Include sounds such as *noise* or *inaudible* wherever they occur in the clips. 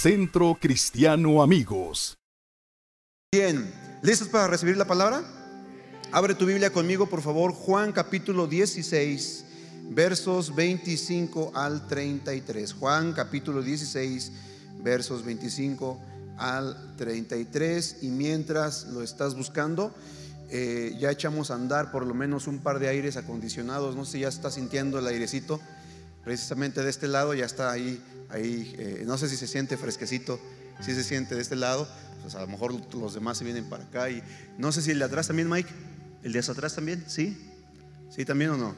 Centro Cristiano Amigos. Bien, ¿listos para recibir la palabra? Abre tu Biblia conmigo, por favor, Juan capítulo 16, versos 25 al 33. Juan capítulo 16, versos 25 al 33. Y mientras lo estás buscando, eh, ya echamos a andar por lo menos un par de aires acondicionados. No sé si ya está sintiendo el airecito. Precisamente de este lado ya está ahí, ahí eh, no sé si se siente fresquecito, si se siente de este lado. Pues a lo mejor los demás se vienen para acá. Y no sé si el de atrás también, Mike. ¿El de atrás también? ¿Sí? ¿Sí también o no?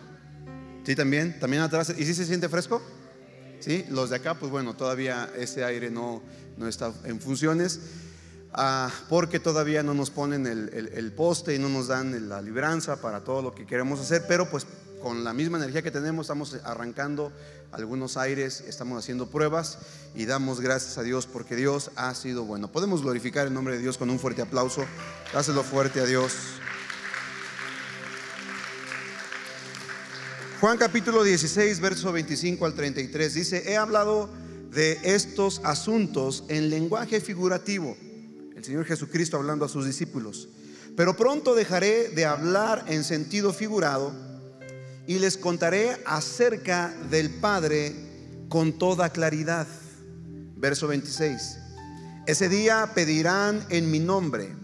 ¿Sí también? ¿También atrás? ¿Y si se siente fresco? ¿Sí? Los de acá, pues bueno, todavía ese aire no, no está en funciones. Ah, porque todavía no nos ponen el, poste y no nos dan la libranza para todo lo que queremos hacer, pero pues con la misma energía que tenemos estamos arrancando algunos aires, estamos haciendo pruebas y damos gracias a Dios porque Dios ha sido bueno. Podemos glorificar el nombre de Dios con un fuerte aplauso. Dáselo fuerte a Dios. Juan capítulo 16, verso 25 al 33 dice, he hablado de estos asuntos en lenguaje figurativo el Señor Jesucristo hablando a sus discípulos. Pero pronto dejaré de hablar en sentido figurado y les contaré acerca del Padre con toda claridad. Verso 26. Ese día pedirán en mi nombre.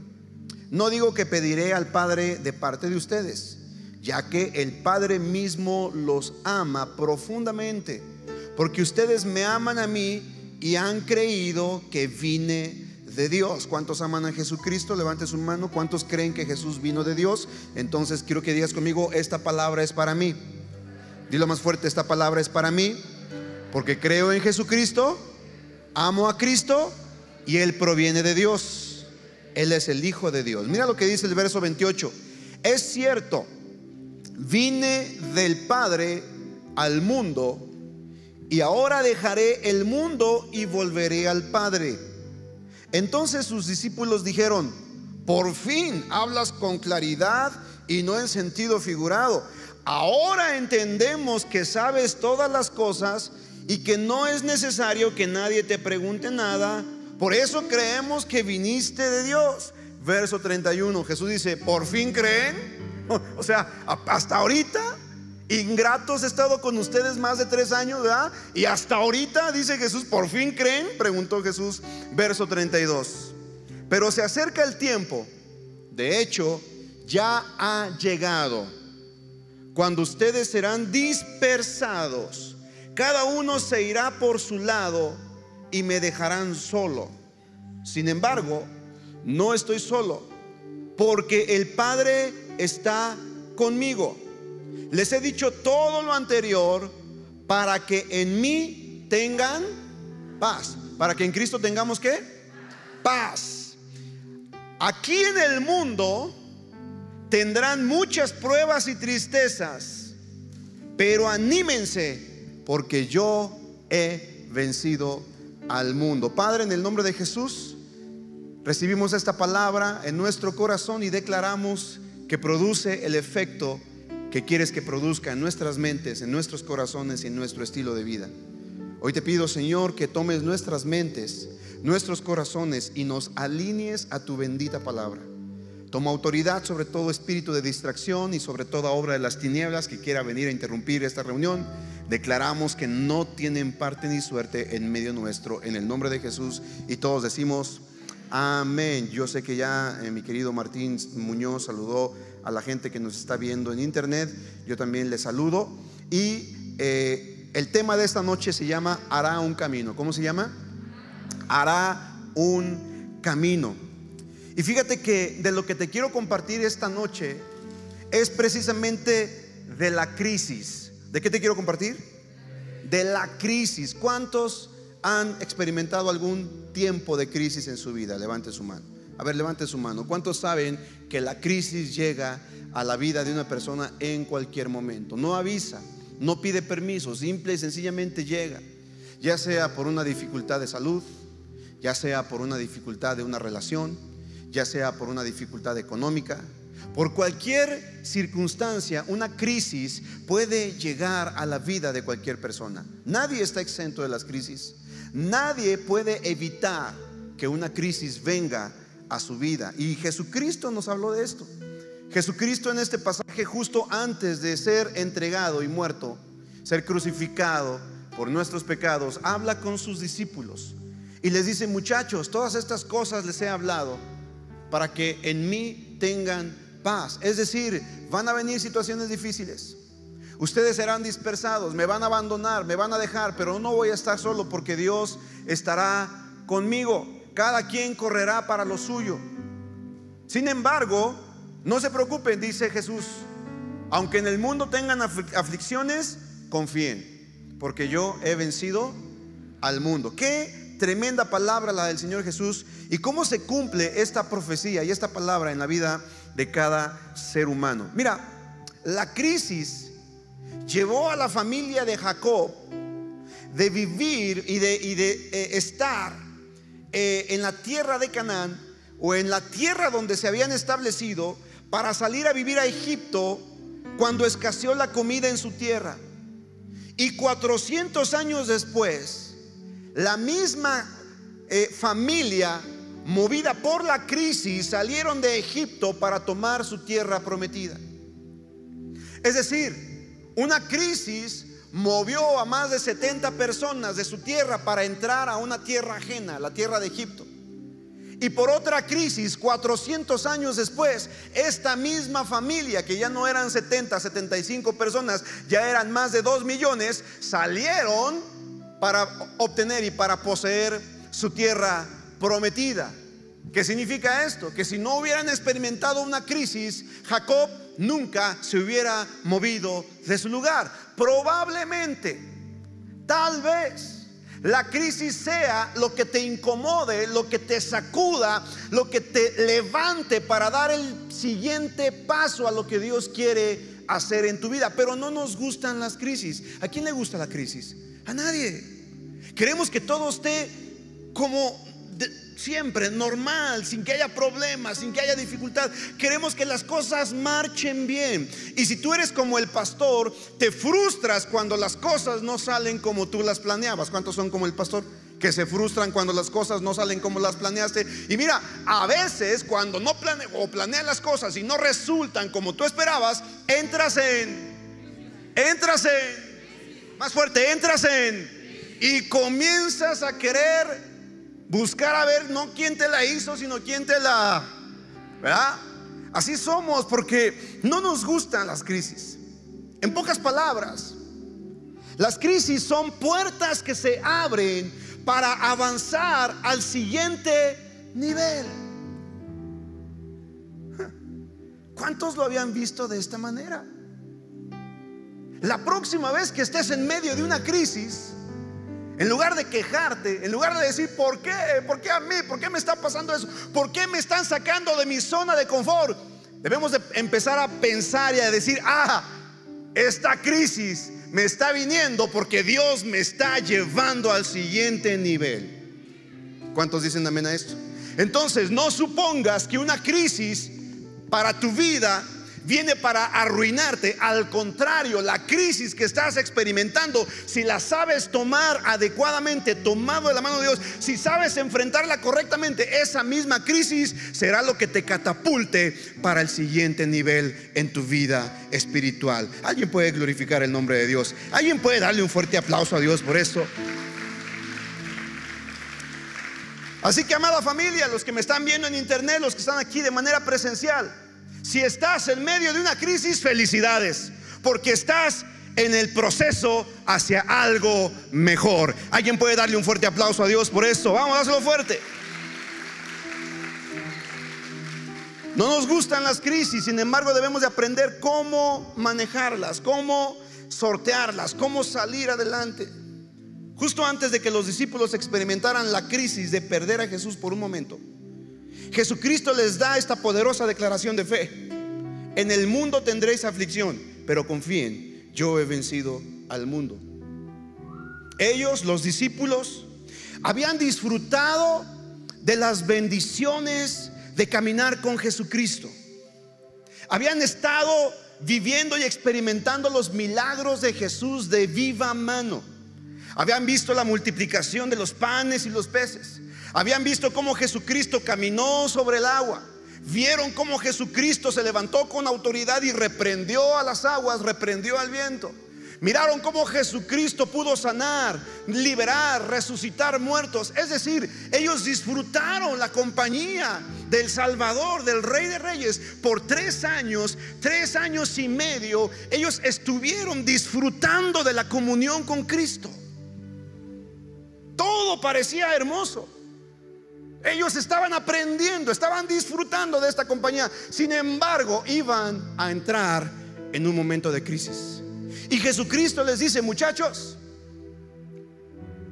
No digo que pediré al Padre de parte de ustedes, ya que el Padre mismo los ama profundamente, porque ustedes me aman a mí y han creído que vine de Dios. ¿Cuántos aman a Jesucristo? Levante su mano. ¿Cuántos creen que Jesús vino de Dios? Entonces quiero que digas conmigo, esta palabra es para mí. Dilo más fuerte, esta palabra es para mí, porque creo en Jesucristo, amo a Cristo y Él proviene de Dios. Él es el Hijo de Dios. Mira lo que dice el verso 28. Es cierto, vine del Padre al mundo y ahora dejaré el mundo y volveré al Padre. Entonces sus discípulos dijeron, por fin hablas con claridad y no en sentido figurado. Ahora entendemos que sabes todas las cosas y que no es necesario que nadie te pregunte nada. Por eso creemos que viniste de Dios. Verso 31, Jesús dice, ¿por fin creen? *laughs* O sea, hasta ahorita Ingratos he estado con ustedes más de tres años, ¿verdad? Y hasta ahorita, dice Jesús, ¿por fin creen? Preguntó Jesús, verso 32. Pero se acerca el tiempo, de hecho, ya ha llegado, cuando ustedes serán dispersados. Cada uno se irá por su lado y me dejarán solo. Sin embargo, no estoy solo, porque el Padre está conmigo. Les he dicho todo lo anterior para que en mí tengan paz. Para que en Cristo tengamos qué? Paz. Aquí en el mundo tendrán muchas pruebas y tristezas, pero anímense porque yo he vencido al mundo. Padre, en el nombre de Jesús, recibimos esta palabra en nuestro corazón y declaramos que produce el efecto que quieres que produzca en nuestras mentes, en nuestros corazones y en nuestro estilo de vida. Hoy te pido, Señor, que tomes nuestras mentes, nuestros corazones y nos alinees a tu bendita palabra. Toma autoridad sobre todo espíritu de distracción y sobre toda obra de las tinieblas que quiera venir a interrumpir esta reunión. Declaramos que no tienen parte ni suerte en medio nuestro, en el nombre de Jesús. Y todos decimos, amén. Yo sé que ya eh, mi querido Martín Muñoz saludó a la gente que nos está viendo en internet. Yo también les saludo. Y eh, el tema de esta noche se llama Hará un camino. ¿Cómo se llama? Hará un camino. Y fíjate que de lo que te quiero compartir esta noche es precisamente de la crisis. ¿De qué te quiero compartir? De la crisis. ¿Cuántos han experimentado algún tiempo de crisis en su vida? Levante su mano. A ver, levante su mano. ¿Cuántos saben que la crisis llega a la vida de una persona en cualquier momento? No avisa, no pide permiso, simple y sencillamente llega. Ya sea por una dificultad de salud, ya sea por una dificultad de una relación, ya sea por una dificultad económica, por cualquier circunstancia, una crisis puede llegar a la vida de cualquier persona. Nadie está exento de las crisis. Nadie puede evitar que una crisis venga a su vida. Y Jesucristo nos habló de esto. Jesucristo en este pasaje justo antes de ser entregado y muerto, ser crucificado por nuestros pecados, habla con sus discípulos y les dice, muchachos, todas estas cosas les he hablado para que en mí tengan paz. Es decir, van a venir situaciones difíciles. Ustedes serán dispersados, me van a abandonar, me van a dejar, pero no voy a estar solo porque Dios estará conmigo. Cada quien correrá para lo suyo. Sin embargo, no se preocupen, dice Jesús. Aunque en el mundo tengan aflicciones, confíen, porque yo he vencido al mundo. Qué tremenda palabra la del Señor Jesús y cómo se cumple esta profecía y esta palabra en la vida de cada ser humano. Mira, la crisis llevó a la familia de Jacob de vivir y de, eh, estar eh, en la tierra de Canaán o en la tierra donde se habían establecido para salir a vivir a Egipto cuando escaseó la comida en su tierra. Y 400 años después, la misma eh, familia, movida por la crisis, salieron de Egipto para tomar su tierra prometida. Es decir, una crisis movió a más de 70 personas de su tierra para entrar a una tierra ajena, la tierra de Egipto. Y por otra crisis, 400 años después, esta misma familia, que ya no eran 70, 75 personas, ya eran más de 2 millones, salieron para obtener y para poseer su tierra prometida. ¿Qué significa esto? Que si no hubieran experimentado una crisis, Jacob nunca se hubiera movido de su lugar. Probablemente, tal vez, la crisis sea lo que te incomode, lo que te sacuda, lo que te levante para dar el siguiente paso a lo que Dios quiere hacer en tu vida. Pero no nos gustan las crisis. ¿A quién le gusta la crisis? A nadie. Queremos que todo esté como siempre, normal, sin que haya problemas, sin que haya dificultad. Queremos que las cosas marchen bien. Y si tú eres como el pastor, te frustras cuando las cosas no salen como tú las planeabas. ¿Cuántos son como el pastor? Que se frustran cuando las cosas no salen como las planeaste. Y mira, a veces cuando no plane o planean las cosas y no resultan como tú esperabas, entras en, entras en, más fuerte, entras en, y comienzas a querer Buscar a ver no quién te la hizo, sino quién te la... ¿Verdad? Así somos porque no nos gustan las crisis. En pocas palabras, las crisis son puertas que se abren para avanzar al siguiente nivel. ¿Cuántos lo habían visto de esta manera? La próxima vez que estés en medio de una crisis, en lugar de quejarte, en lugar de decir, ¿por qué? ¿Por qué a mí? ¿Por qué me está pasando eso? ¿Por qué me están sacando de mi zona de confort? Debemos de empezar a pensar y a decir, ah, esta crisis me está viniendo porque Dios me está llevando al siguiente nivel. ¿Cuántos dicen amén a esto? Entonces, no supongas que una crisis para tu vida viene para arruinarte. Al contrario, la crisis que estás experimentando, si la sabes tomar adecuadamente, tomado de la mano de Dios, si sabes enfrentarla correctamente, esa misma crisis será lo que te catapulte para el siguiente nivel en tu vida espiritual. Alguien puede glorificar el nombre de Dios. Alguien puede darle un fuerte aplauso a Dios por esto. Así que, amada familia, los que me están viendo en internet, los que están aquí de manera presencial, si estás en medio de una crisis, felicidades, porque estás en el proceso hacia algo mejor. ¿Alguien puede darle un fuerte aplauso a Dios por eso? Vamos, hacerlo fuerte. No nos gustan las crisis, sin embargo debemos de aprender cómo manejarlas, cómo sortearlas, cómo salir adelante. Justo antes de que los discípulos experimentaran la crisis de perder a Jesús por un momento, Jesucristo les da esta poderosa declaración de fe. En el mundo tendréis aflicción, pero confíen, yo he vencido al mundo. Ellos, los discípulos, habían disfrutado de las bendiciones de caminar con Jesucristo. Habían estado viviendo y experimentando los milagros de Jesús de viva mano. Habían visto la multiplicación de los panes y los peces. Habían visto cómo Jesucristo caminó sobre el agua. Vieron cómo Jesucristo se levantó con autoridad y reprendió a las aguas, reprendió al viento. Miraron cómo Jesucristo pudo sanar, liberar, resucitar muertos. Es decir, ellos disfrutaron la compañía del Salvador, del Rey de Reyes, por tres años, tres años y medio. Ellos estuvieron disfrutando de la comunión con Cristo. Todo parecía hermoso. Ellos estaban aprendiendo, estaban disfrutando de esta compañía. Sin embargo, iban a entrar en un momento de crisis. Y Jesucristo les dice, muchachos,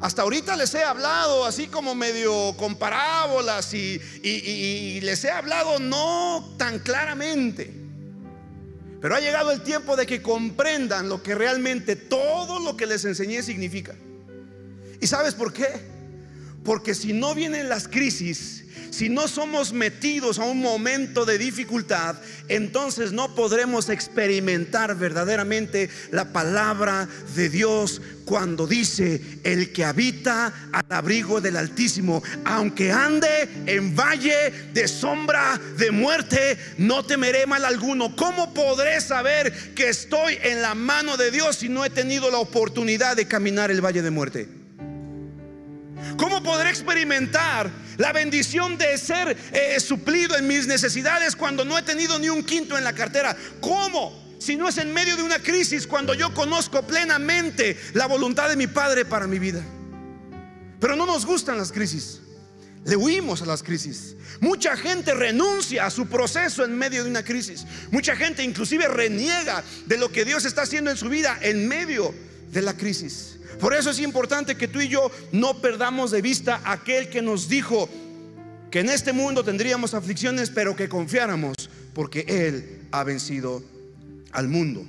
hasta ahorita les he hablado así como medio con parábolas y, y, les he hablado no tan claramente. Pero ha llegado el tiempo de que comprendan lo que realmente todo lo que les enseñé significa. ¿Y sabes por qué? Porque si no vienen las crisis, si no somos metidos a un momento de dificultad, entonces no podremos experimentar verdaderamente la palabra de Dios cuando dice, el que habita al abrigo del Altísimo, aunque ande en valle de sombra de muerte, no temeré mal alguno. ¿Cómo podré saber que estoy en la mano de Dios si no he tenido la oportunidad de caminar el valle de muerte? ¿Cómo podré experimentar la bendición de ser eh, suplido en mis necesidades cuando no he tenido ni un quinto en la cartera? ¿Cómo? Si no es en medio de una crisis cuando yo conozco plenamente la voluntad de mi Padre para mi vida. Pero no nos gustan las crisis. Le huimos a las crisis. Mucha gente renuncia a su proceso en medio de una crisis. Mucha gente inclusive reniega de lo que Dios está haciendo en su vida en medio de la crisis. Por eso es importante que tú y yo no perdamos de vista aquel que nos dijo que en este mundo tendríamos aflicciones, pero que confiáramos porque Él ha vencido al mundo.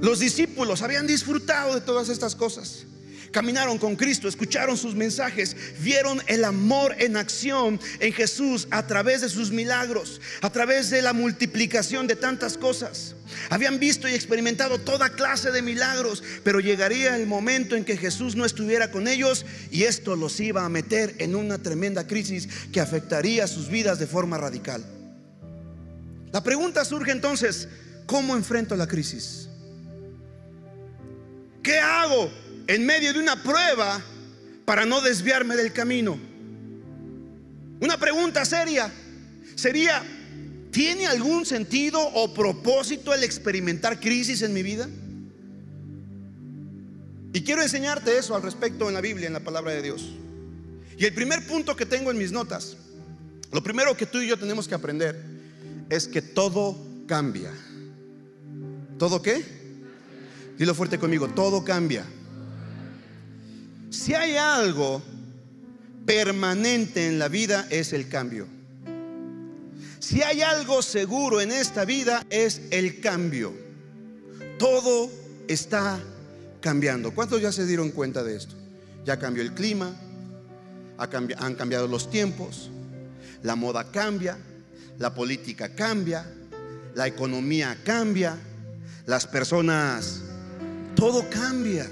Los discípulos habían disfrutado de todas estas cosas. Caminaron con Cristo, escucharon sus mensajes, vieron el amor en acción en Jesús a través de sus milagros, a través de la multiplicación de tantas cosas. Habían visto y experimentado toda clase de milagros, pero llegaría el momento en que Jesús no estuviera con ellos y esto los iba a meter en una tremenda crisis que afectaría sus vidas de forma radical. La pregunta surge entonces, ¿cómo enfrento la crisis? ¿Qué hago en medio de una prueba para no desviarme del camino. Una pregunta seria sería, ¿tiene algún sentido o propósito el experimentar crisis en mi vida? Y quiero enseñarte eso al respecto en la Biblia, en la palabra de Dios. Y el primer punto que tengo en mis notas, lo primero que tú y yo tenemos que aprender es que todo cambia. ¿Todo qué? Dilo fuerte conmigo, todo cambia. Si hay algo permanente en la vida es el cambio. Si hay algo seguro en esta vida es el cambio. Todo está cambiando. ¿Cuántos ya se dieron cuenta de esto? Ya cambió el clima, han cambiado los tiempos, la moda cambia, la política cambia, la economía cambia, las personas, todo cambia.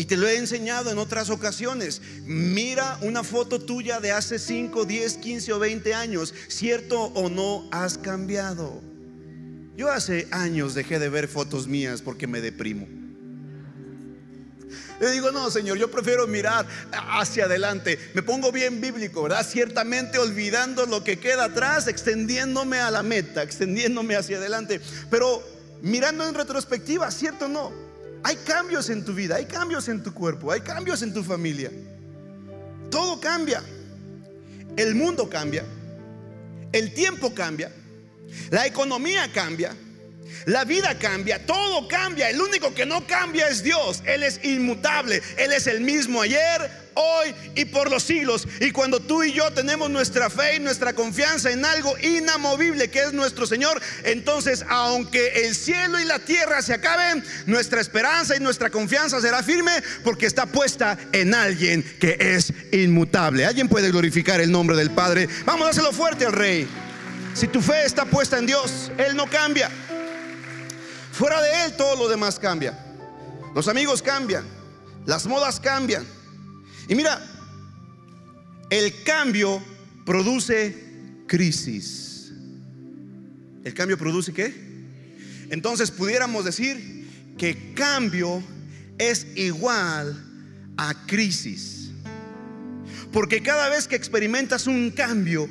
Y te lo he enseñado en otras ocasiones. Mira una foto tuya de hace 5, 10, 15 o 20 años. ¿Cierto o no has cambiado? Yo hace años dejé de ver fotos mías porque me deprimo. Le digo, no, Señor, yo prefiero mirar hacia adelante. Me pongo bien bíblico, ¿verdad? Ciertamente olvidando lo que queda atrás, extendiéndome a la meta, extendiéndome hacia adelante. Pero mirando en retrospectiva, ¿cierto o no? Hay cambios en tu vida, hay cambios en tu cuerpo, hay cambios en tu familia. Todo cambia. El mundo cambia. El tiempo cambia. La economía cambia. La vida cambia, todo cambia. El único que no cambia es Dios. Él es inmutable. Él es el mismo ayer, hoy y por los siglos. Y cuando tú y yo tenemos nuestra fe y nuestra confianza en algo inamovible que es nuestro Señor, entonces aunque el cielo y la tierra se acaben, nuestra esperanza y nuestra confianza será firme porque está puesta en alguien que es inmutable. ¿Alguien puede glorificar el nombre del Padre? Vamos a hacerlo fuerte al Rey. Si tu fe está puesta en Dios, Él no cambia. Fuera de Él todo lo demás cambia. Los amigos cambian, Las modas cambian. Y mira, el cambio produce crisis. ¿El cambio produce qué? Entonces pudiéramos decir que cambio es igual a crisis. Porque cada vez que experimentas un cambio,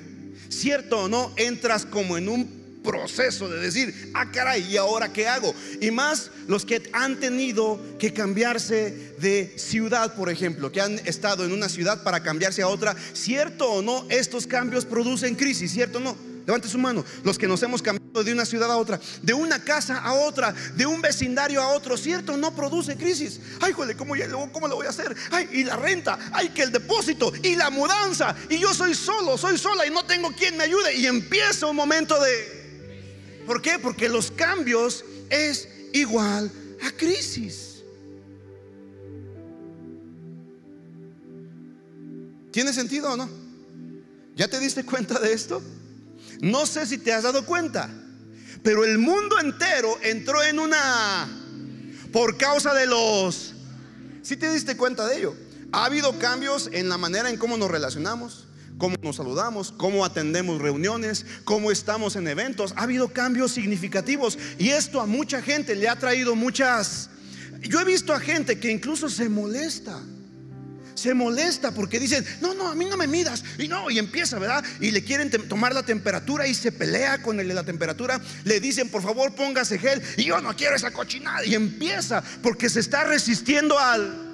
cierto o no, entras como en un proceso de decir, ah, caray, ¿y ahora qué hago? Y más los que han tenido que cambiarse de ciudad, por ejemplo, que han estado en una ciudad para cambiarse a otra, cierto o no, estos cambios producen crisis, cierto o no. Levante su mano. Los que nos hemos cambiado de una ciudad a otra, de una casa a otra, de un vecindario a otro, ¿cierto? No produce crisis. Ay, joder, ¿cómo, ¿cómo lo voy a hacer? Ay, y la renta, ay, que el depósito y la mudanza. Y yo soy solo, soy sola y no tengo quien me ayude. Y empieza un momento de... ¿Por qué? Porque los cambios es igual a crisis. ¿Tiene sentido o no? ¿Ya te diste cuenta de esto? No sé si te has dado cuenta, pero el mundo entero entró en una por causa de los... Si te diste cuenta de ello? Ha habido cambios en la manera en cómo nos relacionamos, cómo nos saludamos, cómo atendemos reuniones, cómo estamos en eventos. Ha habido cambios significativos y esto a mucha gente le ha traído muchas... Yo he visto a gente que incluso se molesta se molesta porque dicen, no, no, a mí no me midas. Y no, y empieza, ¿verdad? Y le quieren tomar la temperatura y se pelea con el de la temperatura. Le dicen, por favor, póngase gel. Y yo no quiero esa cochinada. Y empieza porque se está resistiendo al...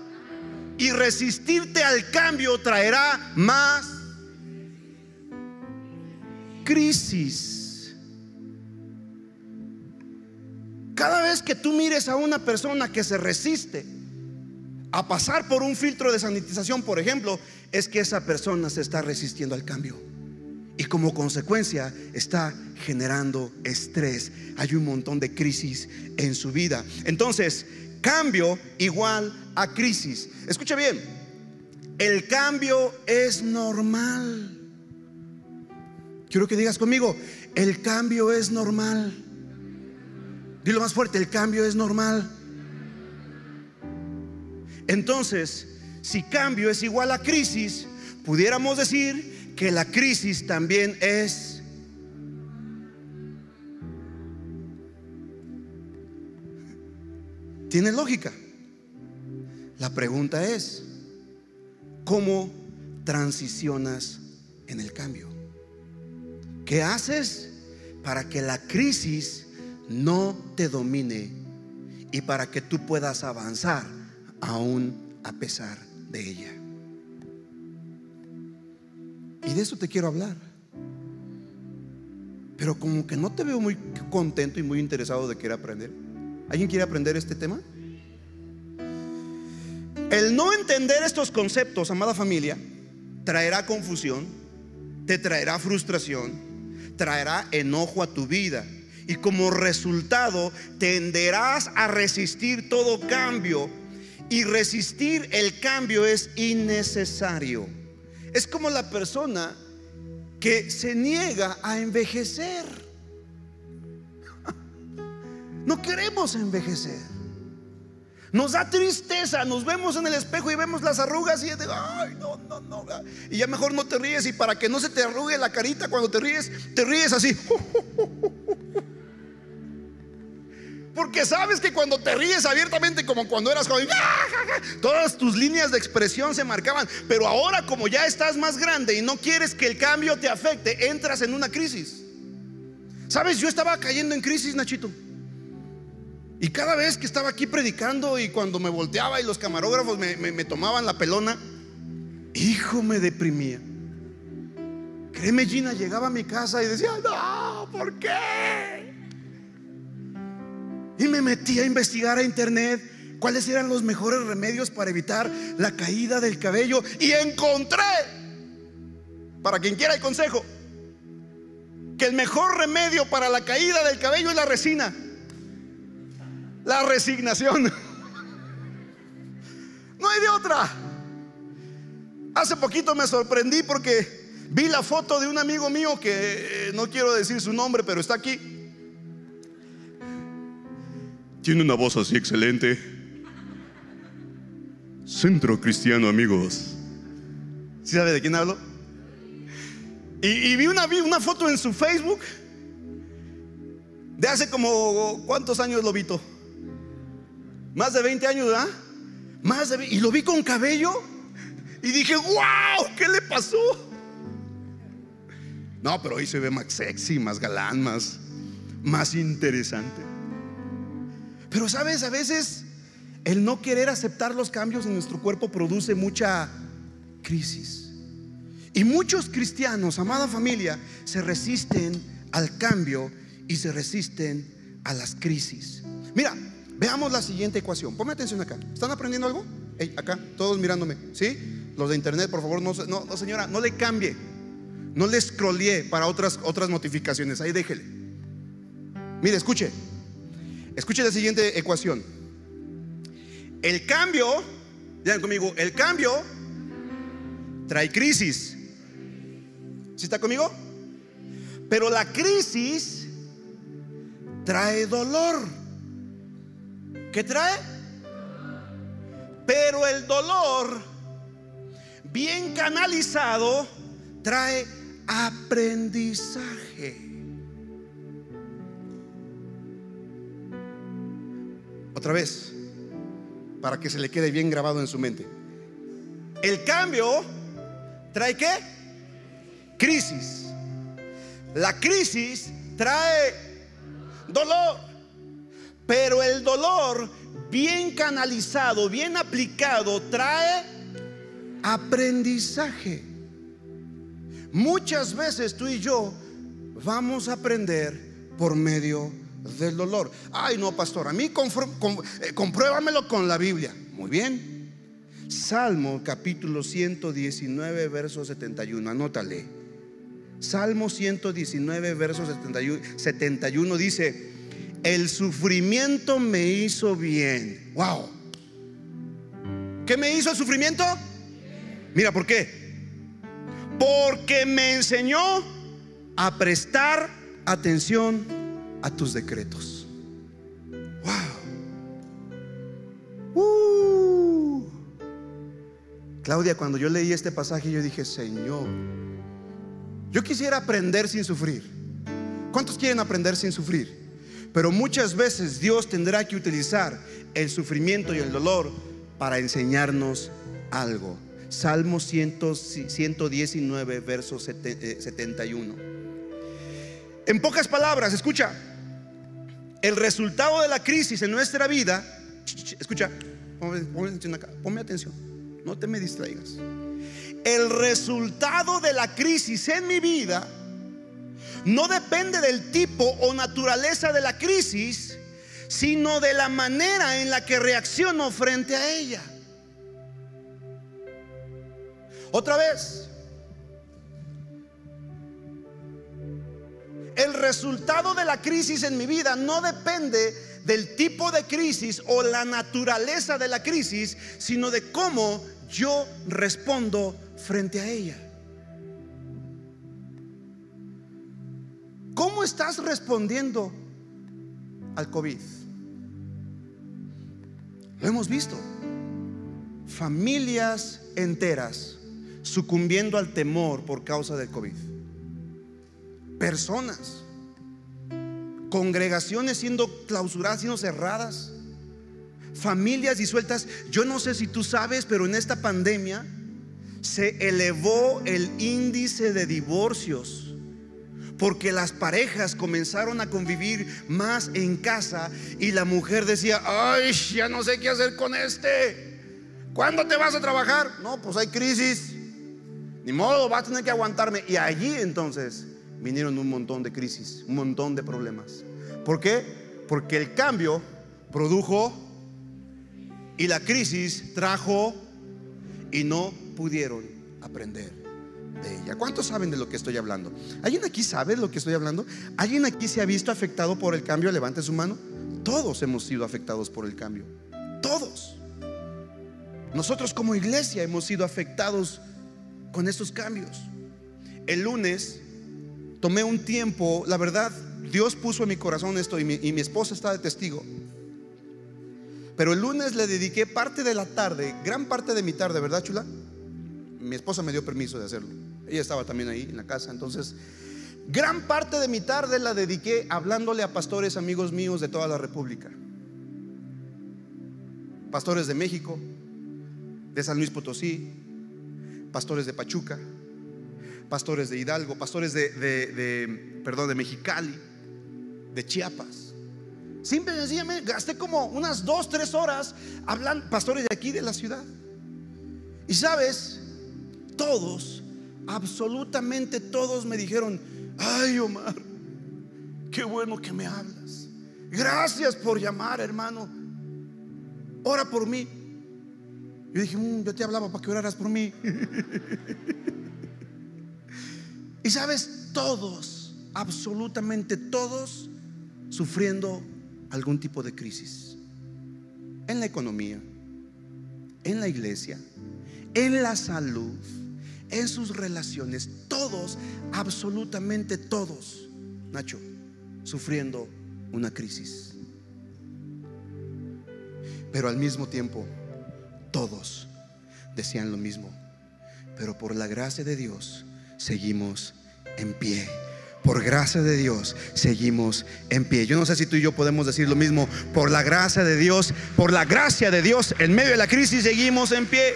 Y resistirte al cambio traerá más crisis. Cada vez que tú mires a una persona que se resiste, a pasar por un filtro de sanitización, por ejemplo, es que esa persona se está resistiendo al cambio. Y como consecuencia está generando estrés. Hay un montón de crisis en su vida. Entonces, cambio igual a crisis. Escucha bien, el cambio es normal. Quiero que digas conmigo, el cambio es normal. Dilo más fuerte, el cambio es normal. Entonces, si cambio es igual a crisis, pudiéramos decir que la crisis también es... Tiene lógica. La pregunta es, ¿cómo transicionas en el cambio? ¿Qué haces para que la crisis no te domine y para que tú puedas avanzar aún a pesar de ella. Y de eso te quiero hablar. Pero como que no te veo muy contento y muy interesado de querer aprender. ¿Alguien quiere aprender este tema? El no entender estos conceptos, amada familia, traerá confusión, te traerá frustración, traerá enojo a tu vida. Y como resultado tenderás a resistir todo cambio y resistir el cambio es innecesario. Es como la persona que se niega a envejecer. *laughs* No queremos envejecer. Nos da tristeza, nos vemos en el espejo y vemos las arrugas y es de, ay, no, no, no. Y ya mejor no te ríes y para que no se te arrugue la carita cuando te ríes, te ríes así. *laughs* Porque sabes que cuando te ríes abiertamente como cuando eras joven, *laughs* todas tus líneas de expresión se marcaban. Pero ahora como ya estás más grande y no quieres que el cambio te afecte, entras en una crisis. Sabes, yo estaba cayendo en crisis, Nachito. Y cada vez que estaba aquí predicando y cuando me volteaba y los camarógrafos me, tomaban la pelona, hijo, me deprimía. Créeme, Gina, llegaba a mi casa y decía, no, ¿por qué? Y me metí a investigar a internet cuáles eran los mejores remedios para evitar la caída del cabello. Y encontré, para quien quiera el consejo, que el mejor remedio para la caída del cabello es la resina. La resignación. No hay de otra. Hace poquito me sorprendí porque vi la foto de un amigo mío que eh, no quiero decir su nombre, pero está aquí Tiene una voz así excelente. Centro Cristiano Amigos. ¿Sí sabe de quién hablo? Y, vi, una, vi una foto en su Facebook de hace como, ¿cuántos años lo vi? Más de 20 años, ¿verdad? Más Y lo vi con cabello y dije, wow, ¿qué le pasó? No, pero hoy se ve más sexy, más galán, más, más interesante. Pero sabes, a veces el no querer aceptar los cambios en nuestro cuerpo produce mucha crisis. Y muchos cristianos, amada familia, se resisten al cambio y se resisten a las crisis. Mira, veamos la siguiente ecuación. Ponme atención acá. ¿Están aprendiendo algo? acá, todos mirándome. ¿Sí? Los de internet, por favor, no, no, señora, no le cambie. No le scrollee para otras, otras notificaciones. Ahí déjele. Mire, escuche. Escuche la siguiente ecuación. El cambio, digan conmigo, el cambio trae crisis. ¿Sí está conmigo? Pero la crisis trae dolor. ¿Qué trae? Pero el dolor, bien canalizado, trae aprendizaje. Otra vez, para que se le quede bien grabado en su mente. El cambio trae qué? Crisis. La crisis trae dolor. Pero el dolor bien canalizado, bien aplicado, trae aprendizaje. Muchas veces tú y yo vamos a aprender por medio del dolor. Ay, no, pastor, a mí eh, compruébamelo con la Biblia. Muy bien. Salmo capítulo 119, verso 71. Anótale. Salmo 119, verso 71, 71 dice, el sufrimiento me hizo bien. Wow. ¿Qué me hizo el sufrimiento? Mira, ¿por qué? Porque me enseñó a prestar atención a tus decretos. Wow. Uh. Claudia, cuando yo leí este pasaje, yo dije, Señor, yo quisiera aprender sin sufrir. ¿Cuántos quieren aprender sin sufrir? Pero muchas veces Dios tendrá que utilizar el sufrimiento y el dolor para enseñarnos algo. Salmo 119, verso 71. Eh, en pocas palabras, escucha, el resultado de la crisis en nuestra vida, escucha, ponme, atención acá, ponme atención, no te me distraigas. El resultado de la crisis en mi vida no depende del tipo o naturaleza de la crisis, sino de la manera en la que reacciono frente a ella. Otra vez, el resultado de la crisis en mi vida no depende del tipo de crisis o la naturaleza de la crisis, sino de cómo yo respondo frente a ella. Estás respondiendo al COVID? Lo hemos visto. Familias enteras sucumbiendo al temor por causa del COVID. Personas. Congregaciones siendo clausuradas, siendo cerradas. Familias disueltas. Yo no sé si tú sabes, pero en esta pandemia se elevó el índice de divorcios porque las parejas comenzaron a convivir más en casa y la mujer decía, ay, ya no sé qué hacer con este. ¿Cuándo te vas a trabajar? No, pues hay crisis. Ni modo, vas a tener que aguantarme. Y allí entonces vinieron un montón de crisis, un montón de problemas. ¿Por qué? Porque el cambio produjo y la crisis trajo y no pudieron aprender de ella. ¿Cuántos saben de lo que estoy hablando? ¿Alguien aquí sabe de lo que estoy hablando? ¿Alguien aquí se ha visto afectado por el cambio? Levante su mano. Todos hemos sido afectados por el cambio. Todos. Nosotros como iglesia hemos sido afectados con estos cambios. El lunes tomé un tiempo, la verdad, Dios puso en mi corazón esto y mi, y mi esposa está de testigo. Pero el lunes le dediqué parte de la tarde, gran parte de mi tarde, ¿verdad, chula? Mi esposa me dio permiso de hacerlo. Ella estaba también ahí en la casa. Entonces, gran parte de mi tarde la dediqué hablándole a pastores amigos míos de toda la República. Pastores de México, de San Luis Potosí, pastores de Pachuca, pastores de Hidalgo, pastores de, de, perdón, de Mexicali, de Chiapas. Simple gasté como unas dos, tres horas hablando, pastores de aquí de la ciudad. Y sabes, todos, absolutamente todos me dijeron, ay Omar, qué bueno que me hablas. Gracias por llamar, hermano. Ora por mí. Yo dije, mm, yo te hablaba para que oraras por mí. *laughs* y sabes, todos, absolutamente todos, sufriendo algún tipo de crisis. En la economía, en la iglesia, en la salud, en sus relaciones, todos, absolutamente todos, Nacho, sufriendo una crisis. Pero al mismo tiempo, todos decían lo mismo. Pero por la gracia de Dios seguimos en pie. Por gracia de Dios seguimos en pie. Yo no sé si tú y yo podemos decir lo mismo. Por la gracia de Dios, por la gracia de Dios, en medio de la crisis seguimos en pie.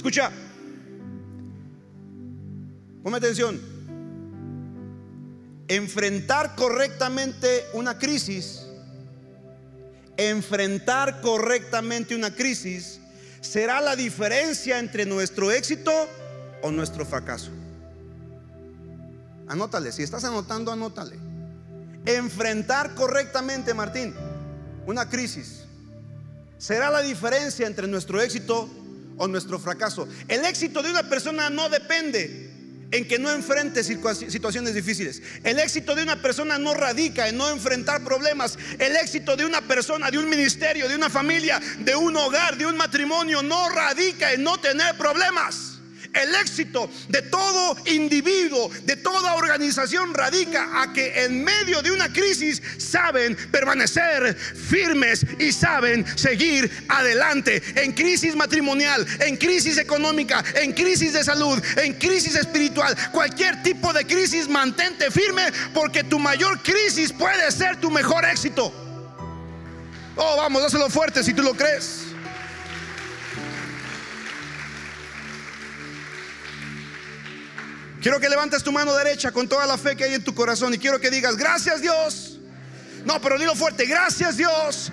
Escucha, ponme atención. Enfrentar correctamente una crisis enfrentar correctamente una crisis será la diferencia entre nuestro éxito o nuestro fracaso. Anótale, si estás anotando, anótale. Enfrentar correctamente, Martín, una crisis será la diferencia entre nuestro éxito o nuestro fracaso. El éxito de una persona no depende en que no enfrente situaciones difíciles. El éxito de una persona no radica en no enfrentar problemas. El éxito de una persona, de un ministerio, de una familia, de un hogar, de un matrimonio, no radica en no tener problemas. El éxito de todo individuo, de toda organización radica a que en medio de una crisis saben permanecer firmes y saben seguir adelante. En crisis matrimonial, en crisis económica, en crisis de salud, en crisis espiritual, cualquier tipo de crisis, mantente firme porque tu mayor crisis puede ser tu mejor éxito. Oh, vamos, dáselo fuerte si tú lo crees. Quiero que levantes tu mano derecha con toda la fe que hay en tu corazón y quiero que digas, gracias Dios. No, pero dilo fuerte, gracias Dios.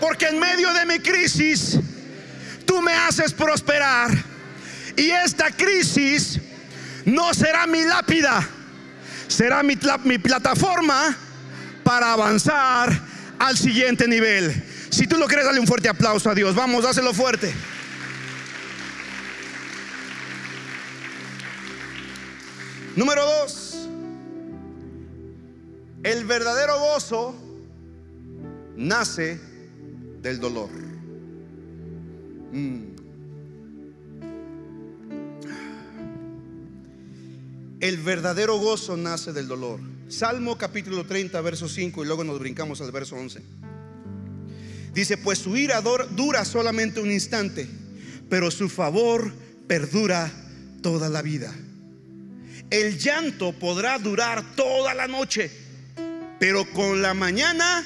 Porque en medio de mi crisis, tú me haces prosperar. Y esta crisis no será mi lápida, será mi, mi plataforma para avanzar al siguiente nivel. Si tú lo crees, dale un fuerte aplauso a Dios. Vamos, dáselo fuerte. Número dos, el verdadero gozo nace del dolor. Mm. El verdadero gozo nace del dolor. Salmo capítulo 30, verso 5 y luego nos brincamos al verso 11. Dice, pues su ira dura solamente un instante, pero su favor perdura toda la vida. El llanto podrá durar toda la noche, pero con la mañana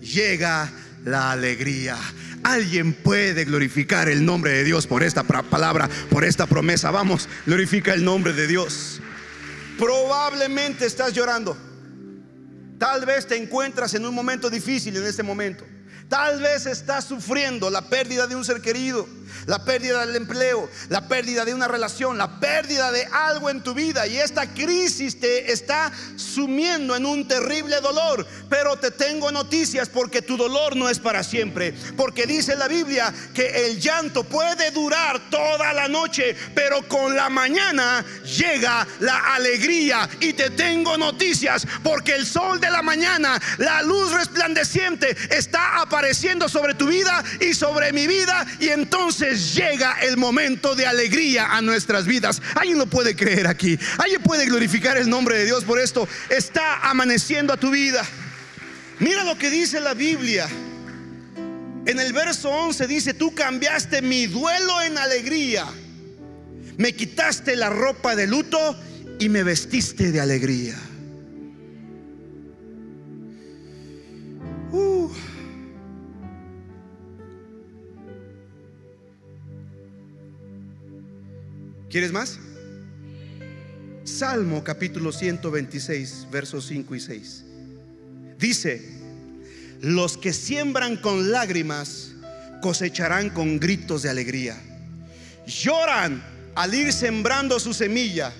llega la alegría. Alguien puede glorificar el nombre de Dios por esta palabra, por esta promesa. Vamos, glorifica el nombre de Dios. Probablemente estás llorando. Tal vez te encuentras en un momento difícil en este momento. Tal vez estás sufriendo la pérdida de un ser querido la pérdida del empleo, la pérdida de una relación, la pérdida de algo en tu vida. Y esta crisis te está sumiendo en un terrible dolor. Pero te tengo noticias porque tu dolor no es para siempre. Porque dice la Biblia que el llanto puede durar toda la noche, pero con la mañana llega la alegría. Y te tengo noticias porque el sol de la mañana, la luz resplandeciente está apareciendo sobre tu vida y sobre mi vida y entonces llega el momento de alegría a nuestras vidas. ¿Alguien lo puede creer aquí? ¿Alguien puede glorificar el nombre de Dios por esto? Está amaneciendo a tu vida. Mira lo que dice la Biblia. En el verso 11 dice, tú cambiaste mi duelo en alegría. Me quitaste la ropa de luto y me vestiste de alegría. ¿Quieres más? Salmo capítulo 126, versos 5 y 6. Dice, los que siembran con lágrimas cosecharán con gritos de alegría. Lloran al ir sembrando su semilla,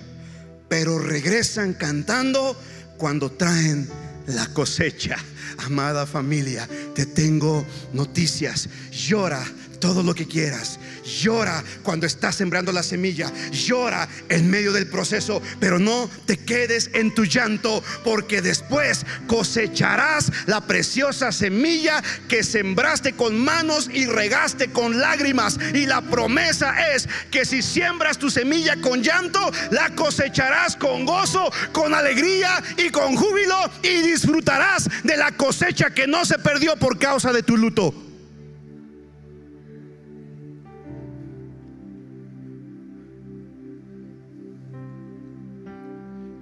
pero regresan cantando cuando traen la cosecha. Amada familia, te tengo noticias. Llora todo lo que quieras. Llora cuando estás sembrando la semilla. Llora en medio del proceso, pero no te quedes en tu llanto, porque después cosecharás la preciosa semilla que sembraste con manos y regaste con lágrimas. Y la promesa es que si siembras tu semilla con llanto, la cosecharás con gozo, con alegría y con júbilo y disfrutarás de la cosecha que no se perdió por causa de tu luto.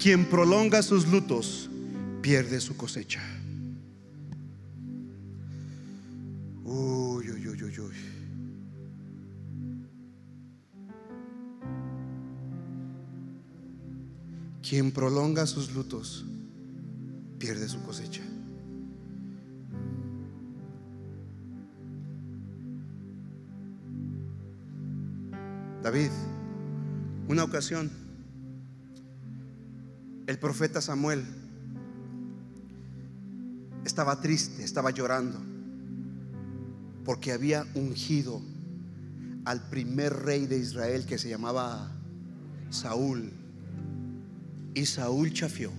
Quien prolonga sus lutos pierde su cosecha. Uy, uy, uy, uy, uy. Quien prolonga sus lutos pierde su cosecha. David, una ocasión el profeta Samuel estaba triste, estaba llorando, porque había ungido al primer rey de Israel que se llamaba Saúl. Y Saúl chafió,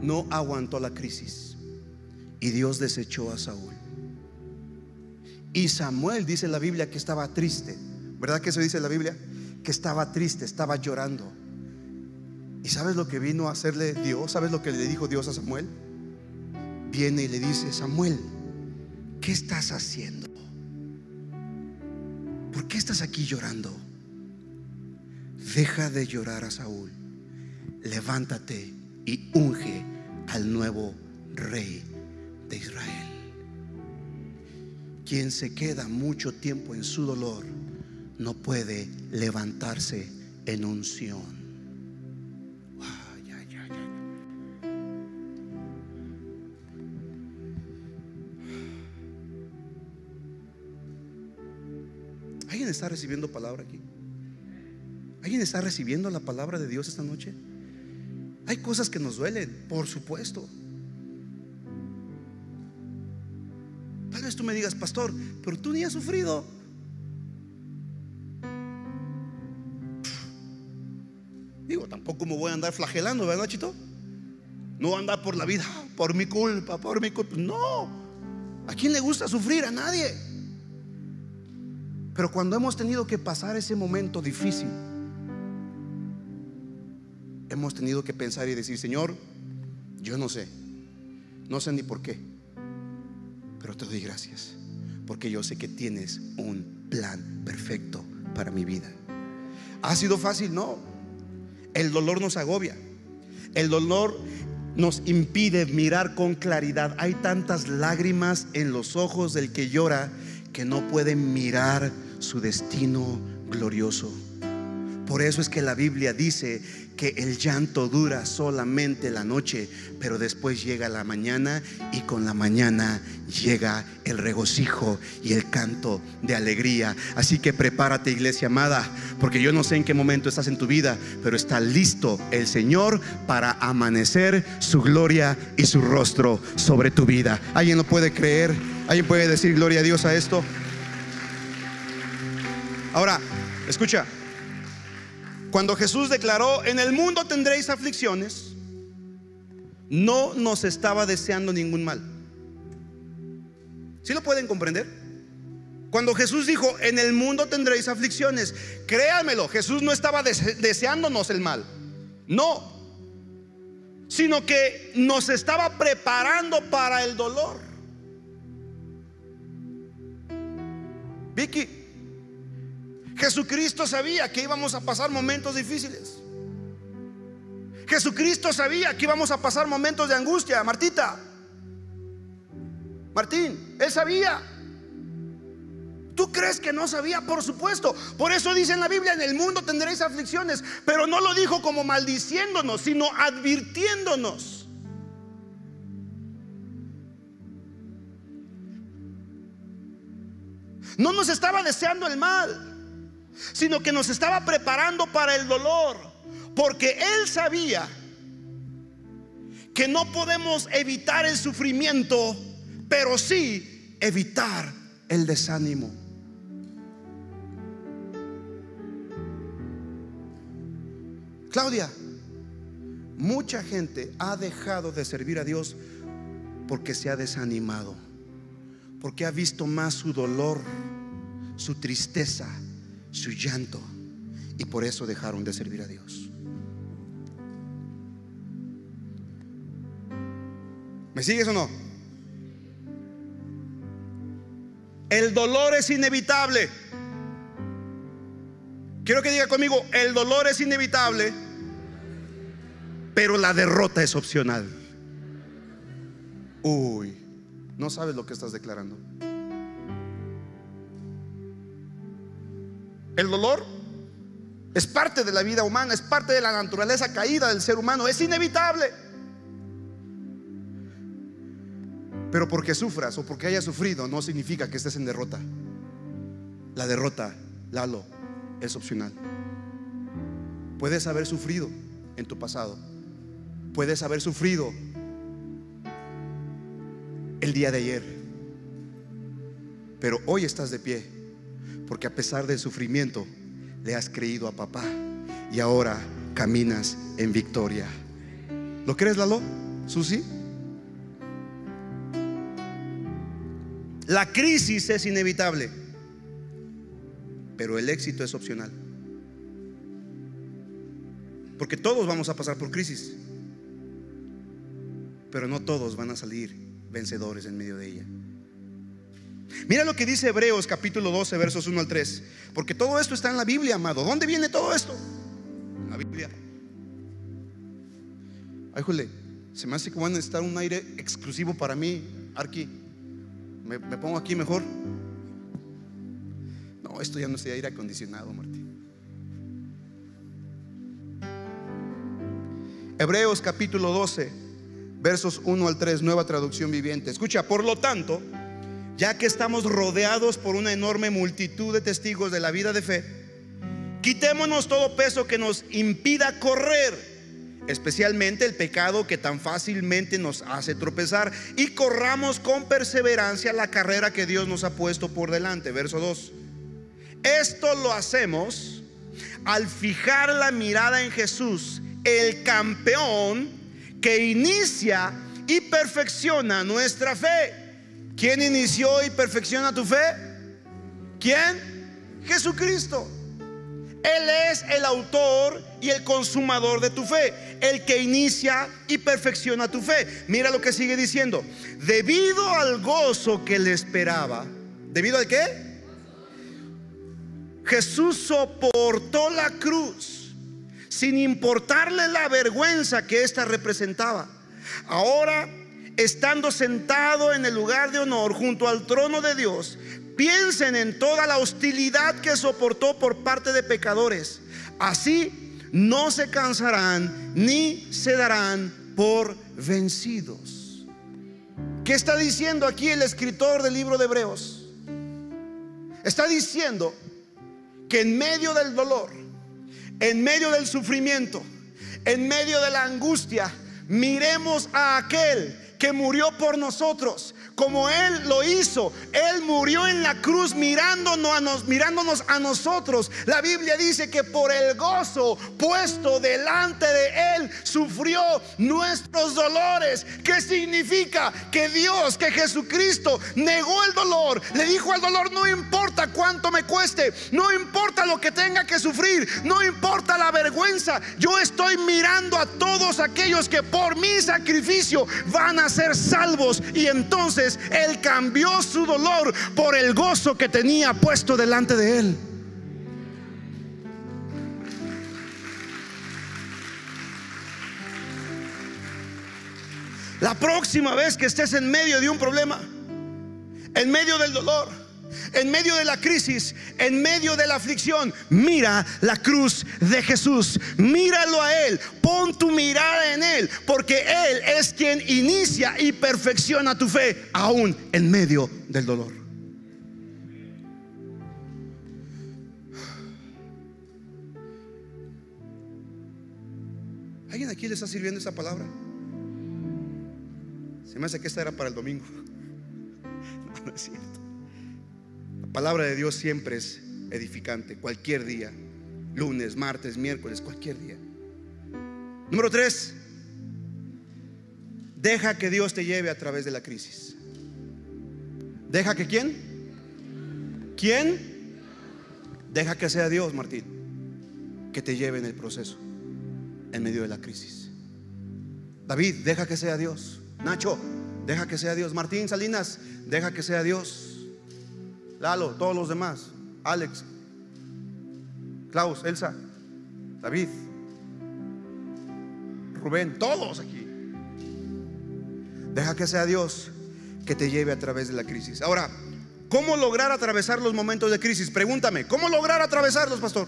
no aguantó la crisis y Dios desechó a Saúl. Y Samuel dice en la Biblia que estaba triste, ¿verdad que eso dice la Biblia? Que estaba triste, estaba llorando ¿Y sabes lo que vino a hacerle Dios? ¿Sabes lo que le dijo Dios a Samuel? Viene y le dice, Samuel, ¿qué estás haciendo? ¿Por qué estás aquí llorando? Deja de llorar a Saúl. Levántate y unge al nuevo rey de Israel. Quien se queda mucho tiempo en su dolor no puede levantarse en unción. Está recibiendo palabra aquí? ¿Alguien está recibiendo la palabra de Dios esta noche? Hay cosas que nos duelen, por supuesto. Tal vez tú me digas, pastor, pero tú ni has sufrido. Digo, tampoco me voy a andar flagelando, ¿verdad, Chito? No andar por la vida, por mi culpa, por mi culpa. No. ¿A quién le gusta sufrir? A nadie. Pero cuando hemos tenido que pasar ese momento difícil, hemos tenido que pensar y decir, Señor, yo no sé, no sé ni por qué, pero te doy gracias, porque yo sé que tienes un plan perfecto para mi vida. ¿Ha sido fácil? No. El dolor nos agobia. El dolor nos impide mirar con claridad. Hay tantas lágrimas en los ojos del que llora que no pueden mirar su destino glorioso. Por eso es que la Biblia dice que el llanto dura solamente la noche, pero después llega la mañana y con la mañana llega el regocijo y el canto de alegría. Así que prepárate iglesia amada, porque yo no sé en qué momento estás en tu vida, pero está listo el Señor para amanecer su gloria y su rostro sobre tu vida. ¿Alguien lo puede creer? ¿Alguien puede decir gloria a Dios a esto? Ahora, escucha, cuando Jesús declaró, en el mundo tendréis aflicciones, no nos estaba deseando ningún mal. ¿Sí lo pueden comprender? Cuando Jesús dijo, en el mundo tendréis aflicciones, créanmelo, Jesús no estaba deseándonos el mal. No, sino que nos estaba preparando para el dolor. Vicky, Jesucristo sabía que íbamos a pasar momentos difíciles. Jesucristo sabía que íbamos a pasar momentos de angustia, Martita. Martín, él sabía. ¿Tú crees que no sabía? Por supuesto. Por eso dice en la Biblia, en el mundo tendréis aflicciones. Pero no lo dijo como maldiciéndonos, sino advirtiéndonos. No nos estaba deseando el mal, sino que nos estaba preparando para el dolor. Porque Él sabía que no podemos evitar el sufrimiento, pero sí evitar el desánimo. Claudia, mucha gente ha dejado de servir a Dios porque se ha desanimado, porque ha visto más su dolor, su tristeza, su llanto, y por eso dejaron de servir a Dios. ¿Me sigues o no? El dolor es inevitable. Quiero que diga conmigo, el dolor es inevitable, pero la derrota es opcional. Uy, no sabes lo que estás declarando. El dolor es parte de la vida humana, es parte de la naturaleza caída del ser humano, es inevitable. Pero porque sufras o porque hayas sufrido no significa que estés en derrota. La derrota, Lalo, es opcional. Puedes haber sufrido en tu pasado. Puedes haber sufrido el día de ayer. Pero hoy estás de pie. Porque a pesar del sufrimiento, le has creído a papá. Y ahora caminas en victoria. ¿Lo crees, Lalo? ¿Susi? La crisis es inevitable pero el éxito es opcional. Porque todos vamos a pasar por crisis, pero no todos van a salir vencedores en medio de ella. Mira lo que dice Hebreos capítulo 12, versos 1 al 3. Porque todo esto está en la Biblia, amado. ¿Dónde viene todo esto? En la Biblia. Ay, jole, se me hace que van a necesitar un aire exclusivo para mí, Arqui. me pongo aquí mejor esto ya no se aire acondicionado, Martín. Hebreos capítulo 12, versos 1 al 3, nueva traducción viviente. Escucha, por lo tanto, ya que estamos rodeados por una enorme multitud de testigos de la vida de fe, quitémonos todo peso que nos impida correr especialmente el pecado que tan fácilmente nos hace tropezar y corramos con perseverancia la carrera que Dios nos ha puesto por delante. Verso 2. Esto lo hacemos al fijar la mirada en Jesús, el campeón que inicia y perfecciona nuestra fe. ¿Quién inició y perfecciona tu fe? ¿Quién? Jesucristo. Él es el autor y el consumador de tu fe, el que inicia y perfecciona tu fe. Mira lo que sigue diciendo. Debido al gozo que le esperaba, ¿debido al qué? Jesús soportó la cruz sin importarle la vergüenza que ésta representaba. Ahora, estando sentado en el lugar de honor junto al trono de Dios, piensen en toda la hostilidad que soportó por parte de pecadores. Así no se cansarán ni se darán por vencidos. ¿Qué está diciendo aquí el escritor del libro de Hebreos? Está diciendo que en medio del dolor, en medio del sufrimiento, en medio de la angustia, miremos a aquel que murió por nosotros, como Él lo hizo. Él murió en la cruz mirándonos a, nos, mirándonos a nosotros. La Biblia dice que por el gozo puesto delante de Él sufrió nuestros dolores. ¿Qué significa? Que Dios, que Jesucristo negó el dolor. Le dijo al dolor, no importa cuánto me cueste, no importa lo que tenga que sufrir, no importa la vergüenza. Yo estoy mirando a todos aquellos que por mi sacrificio van a ser salvos. Y entonces Él cambió su dolor por el gozo que tenía puesto delante de Él. La próxima vez que estés en medio de un problema, en medio del dolor, en medio de la crisis, en medio de la aflicción, mira la cruz de Jesús, míralo a Él, pon tu mirada en Él, porque Él es quien inicia y perfecciona tu fe, aún en medio del dolor. ¿Alguien aquí le está sirviendo esa palabra? Se me hace que esta era para el domingo. *laughs* No, es cierto. La palabra de Dios siempre es edificante, cualquier día. Lunes, martes, miércoles, cualquier día. Número tres, deja que Dios te lleve a través de la crisis. Deja que quién? ¿Quién? Deja que sea Dios, Martín, que te lleve en el proceso, en medio de la crisis. David, deja que sea Dios. Nacho, deja que sea Dios. Martín Salinas, deja que sea Dios. Lalo, todos los demás. Alex, Klaus, Elsa, David, Rubén, todos aquí. Deja que sea Dios que te lleve a través de la crisis. Ahora, ¿cómo lograr atravesar los momentos de crisis? Pregúntame, ¿cómo lograr atravesarlos, pastor?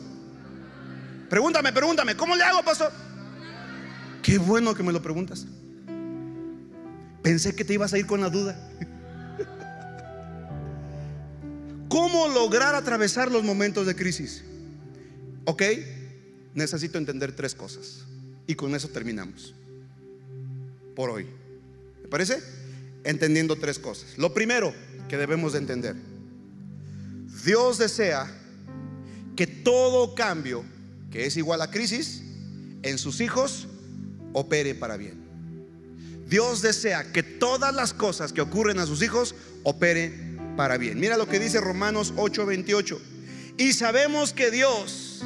Pregúntame, pregúntame, ¿cómo le hago, pastor? Qué bueno que me lo preguntas. Pensé que te ibas a ir con la duda. ¿Cómo lograr atravesar los momentos de crisis? Ok, necesito entender tres cosas. Y con eso terminamos. Por hoy. ¿Me parece? Entendiendo tres cosas. Lo primero que debemos de entender. Dios desea que todo cambio, que es igual a crisis, en sus hijos, opere para bien. Dios desea que todas las cosas que ocurren a sus hijos operen para bien. Mira lo que dice Romanos 8:28. Y sabemos que Dios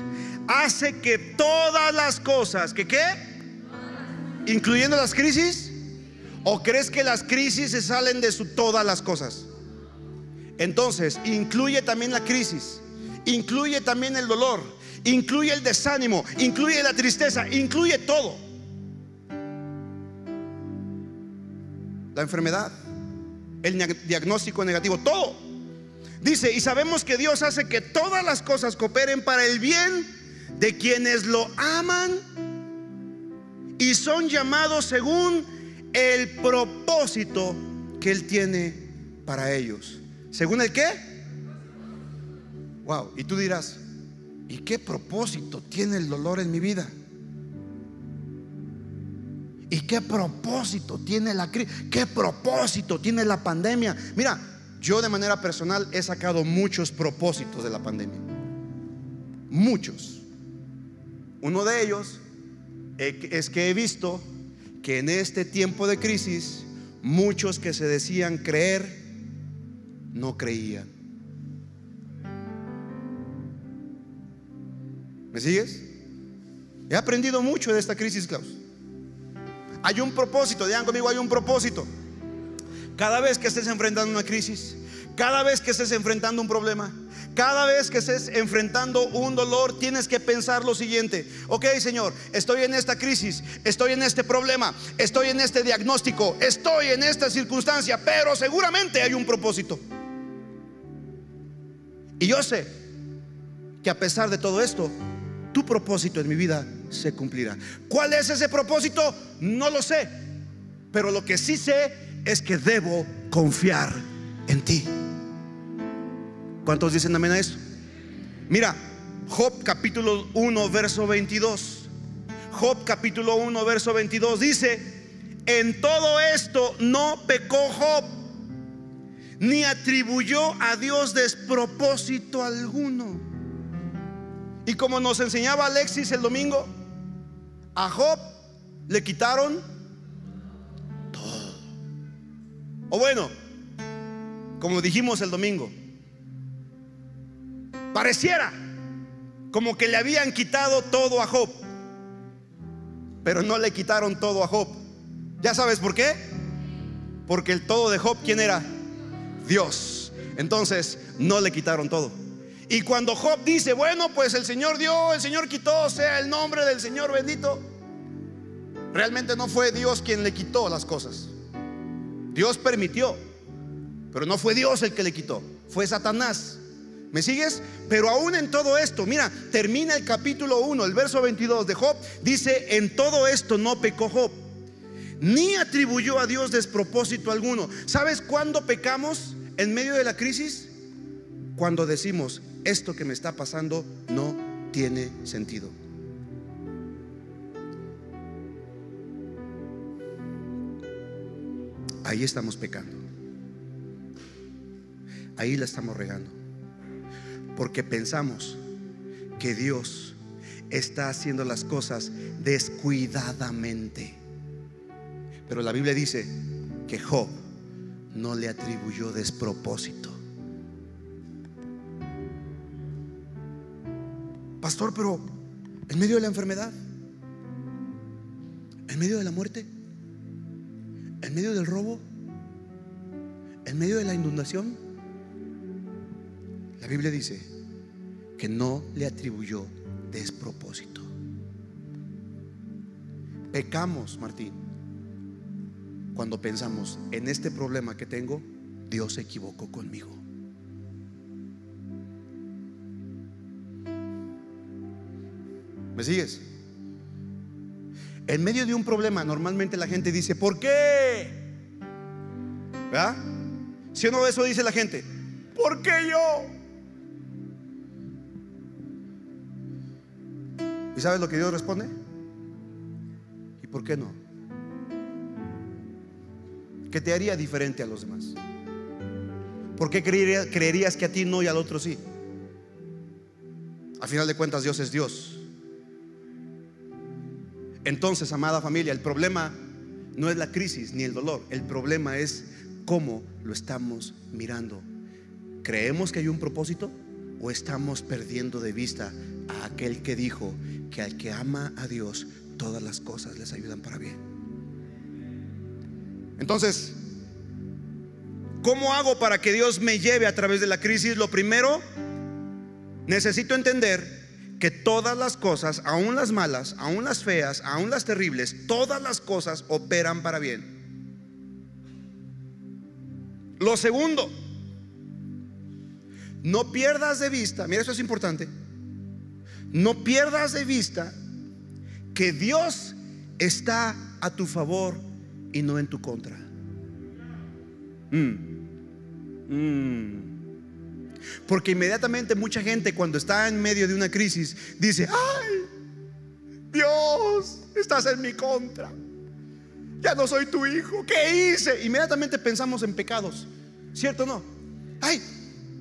hace que todas las cosas, que qué? Incluyendo las crisis. ¿O crees que las crisis se salen de todas las cosas? Entonces, incluye también la crisis, incluye también el dolor, incluye el desánimo, incluye la tristeza, incluye todo. La enfermedad, el diagnóstico negativo, todo. Dice, y sabemos que Dios hace que todas las cosas cooperen para el bien de quienes lo aman y son llamados según el propósito que Él tiene para ellos. ¿Según el qué? Wow, y tú dirás, ¿y qué propósito tiene el dolor en mi vida? ¿Y qué propósito tiene la crisis? ¿Qué propósito tiene la pandemia? Mira, yo de manera personal he sacado muchos propósitos de la pandemia. Muchos. Uno de ellos es que he visto que en este tiempo de crisis muchos que se decían creer no creían. ¿Me sigues? He aprendido mucho de esta crisis, Klaus. Hay un propósito, digan conmigo, hay un propósito. Cada vez que estés enfrentando una crisis, cada vez que estés enfrentando un problema, cada vez que estés enfrentando un dolor, tienes que pensar lo siguiente. Ok, Señor, estoy en esta crisis, estoy en este problema, estoy en este diagnóstico, estoy en esta circunstancia, pero seguramente hay un propósito. Y yo sé que a pesar de todo esto, tu propósito en mi vida se cumplirá. ¿Cuál es ese propósito? No lo sé. Pero lo que sí sé es que debo confiar en ti. ¿Cuántos dicen amén a eso? Mira, Job capítulo 1, verso 22. Job capítulo 1, verso 22 dice, en todo esto no pecó Job. ni atribuyó a Dios despropósito alguno. Y como nos enseñaba Alexis el domingo, a Job le quitaron todo. O bueno, como dijimos el domingo, pareciera como que le habían quitado todo a Job, pero no le quitaron todo a Job. ¿Ya sabes por qué? Porque el todo de Job, ¿quién era? Dios. Entonces, no le quitaron todo. Y cuando Job dice, bueno, pues el Señor dio, el Señor quitó, sea el nombre del Señor bendito, realmente no fue Dios quien le quitó las cosas. Dios permitió, pero no fue Dios el que le quitó, fue Satanás. ¿Me sigues? Pero aún en todo esto, mira, termina el capítulo 1, el verso 22 de Job, dice, en todo esto no pecó Job, ni atribuyó a Dios despropósito alguno. ¿Sabes cuándo pecamos en medio de la crisis? Cuando decimos, esto que me está pasando no tiene sentido. Ahí estamos pecando. Ahí la estamos regando. Porque pensamos que Dios está haciendo las cosas descuidadamente. Pero la Biblia dice que Job no le atribuyó despropósito. Pastor, pero en medio de la enfermedad, en medio de la muerte, en medio del robo, en medio de la inundación, la Biblia dice que no le atribuyó despropósito. Pecamos, Martín, cuando pensamos en este problema que tengo, Dios se equivocó conmigo. ¿Me sigues? En medio de un problema, normalmente la gente dice, ¿por qué? ¿Verdad? Si uno eso dice la gente, ¿por qué yo? ¿Y sabes lo que Dios responde? ¿Y por qué no? ¿Qué te haría diferente a los demás? ¿Por qué creerías que a ti no y al otro sí? A final de cuentas Dios es Dios. Entonces, amada familia, el problema no es la crisis ni el dolor, el problema es cómo lo estamos mirando. ¿Creemos que hay un propósito o estamos perdiendo de vista a aquel que dijo que al que ama a Dios todas las cosas les ayudan para bien? Entonces, ¿cómo hago para que Dios me lleve a través de la crisis? Lo primero, necesito entender que todas las cosas, aún las malas, aún las feas, aún las terribles, todas las cosas operan para bien. Lo segundo, no pierdas de vista, mira, eso es importante, no pierdas de vista que Dios está a tu favor y no en tu contra. Mm. Mm. Porque inmediatamente mucha gente cuando está en medio de una crisis dice, ay, Dios, estás en mi contra. Ya no soy tu hijo. ¿Qué hice? Inmediatamente pensamos en pecados. ¿Cierto o no? Ay,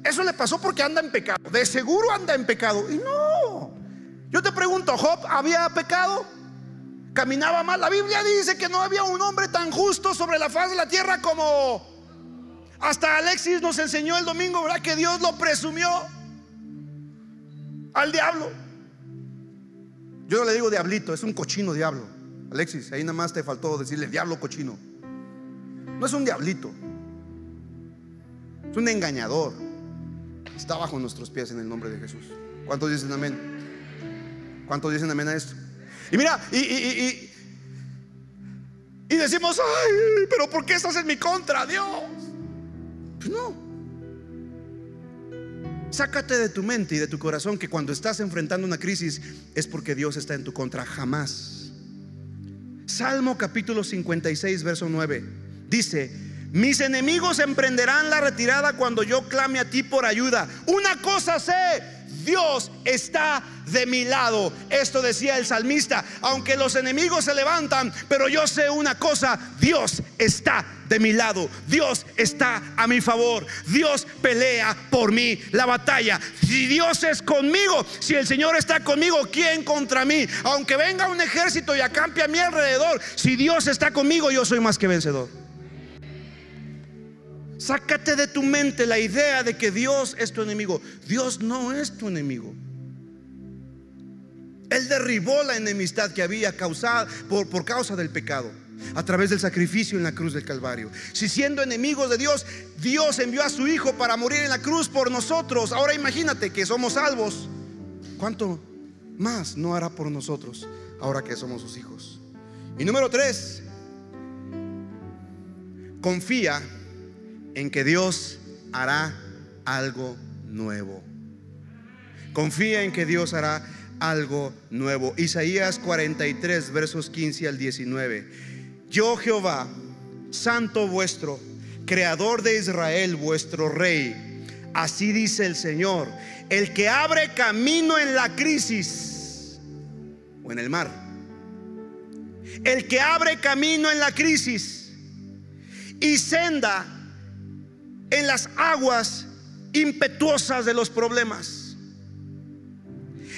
eso le pasó porque anda en pecado. De seguro anda en pecado. Y no. Yo te pregunto, ¿Job había pecado? ¿Caminaba mal? La Biblia dice que no había un hombre tan justo sobre la faz de la tierra como hasta Alexis nos enseñó el domingo, ¿verdad? Que Dios lo presumió al diablo. Yo no le digo diablito, es un cochino diablo. Alexis, ahí nada más te faltó decirle diablo cochino. No es un diablito, un engañador. Está bajo nuestros pies en el nombre de Jesús. ¿Cuántos dicen amén? ¿Cuántos dicen amén a esto? Y mira, y decimos, ay, pero ¿por qué estás en mi contra, Dios? Pues no. Sácate de tu mente y de tu corazón que cuando estás enfrentando una crisis es porque Dios está en tu contra. Jamás. Salmo capítulo 56, verso 9. Dice, mis enemigos emprenderán la retirada cuando yo clame a ti por ayuda. Una cosa sé, Dios está de mi lado. Esto decía el salmista, aunque los enemigos se levantan, pero yo sé una cosa, Dios está de mi lado. Dios está a mi favor. Dios pelea por mí la batalla. Si Dios es conmigo, si el Señor está conmigo, ¿quién contra mí? Aunque venga un ejército y acampe a mi alrededor, si Dios está conmigo, yo soy más que vencedor. Sácate de tu mente la idea de que Dios es tu enemigo. Dios no es tu enemigo. Él derribó la enemistad que había causado por, por causa del pecado a través del sacrificio en la cruz del Calvario. Si siendo enemigos de Dios, Dios envió a su Hijo para morir en la cruz por nosotros. Ahora imagínate que somos salvos. ¿Cuánto más no hará por nosotros ahora que somos sus hijos? Y número tres, confía en que Dios hará algo nuevo. Confía en que Dios hará algo nuevo. Isaías 43, versos 15 al 19. Yo Jehová, santo vuestro, creador de Israel, vuestro rey, así dice el Señor, el que abre camino en la crisis o en el mar. El que abre camino en la crisis y senda en las aguas impetuosas de los problemas.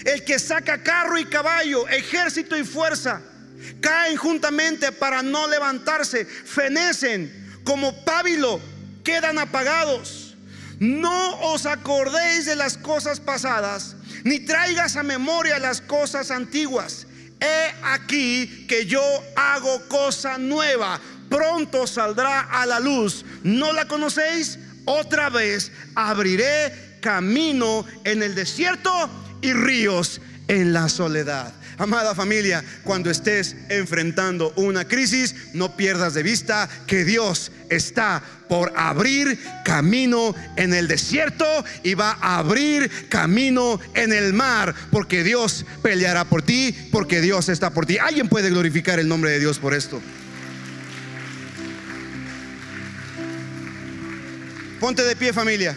El que saca carro y caballo, ejército y fuerza, caen juntamente para no levantarse, fenecen como pábilo, quedan apagados. No os acordéis de las cosas pasadas, ni traigas a memoria las cosas antiguas. He aquí que yo hago cosa nueva pronto saldrá a la luz. ¿No la conocéis? Otra vez abriré camino en el desierto y ríos en la soledad. Amada familia, cuando estés enfrentando una crisis, no pierdas de vista que Dios está por abrir camino en el desierto y va a abrir camino en el mar, porque Dios peleará por ti, porque Dios está por ti. ¿Alguien puede glorificar el nombre de Dios por esto? Ponte de pie familia.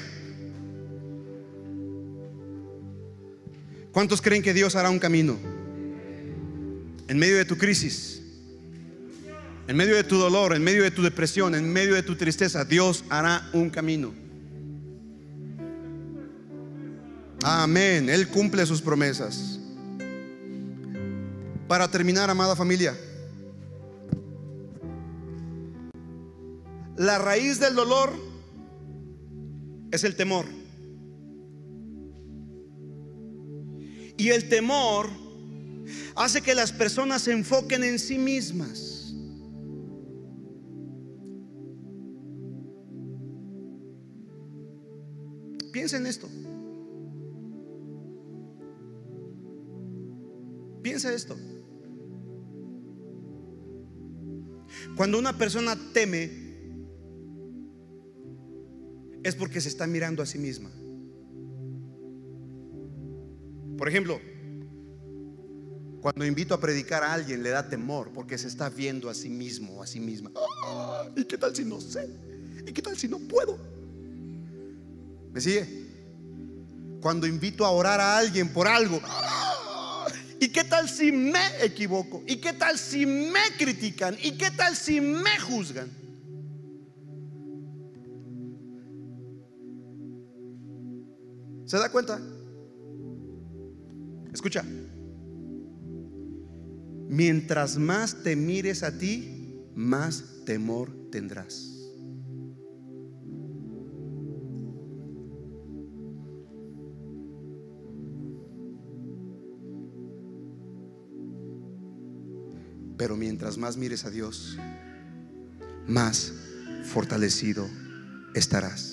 ¿Cuántos creen que Dios hará un camino? En medio de tu crisis, en medio de tu dolor, en medio de tu depresión, en medio de tu tristeza, Dios hará un camino. Amén. Él cumple sus promesas. Para terminar, amada familia, la raíz del dolor es el temor. Y el temor hace que las personas se enfoquen en sí mismas. Piensa en esto. Piensa esto. Cuando una persona teme, es porque se está mirando a sí misma. Por ejemplo, cuando invito a predicar a alguien le da temor porque se está viendo a sí mismo o a sí misma. Ah, ¿Y qué tal si no sé? ¿Y qué tal si no puedo? ¿Me sigue? Cuando invito a orar a alguien por algo. Ah, ¿Y qué tal si me equivoco? ¿Y qué tal si me critican? ¿Y qué tal si me juzgan? ¿Se da cuenta? Escucha. Mientras más te mires a ti, más temor tendrás. Pero mientras más mires a Dios, más fortalecido estarás.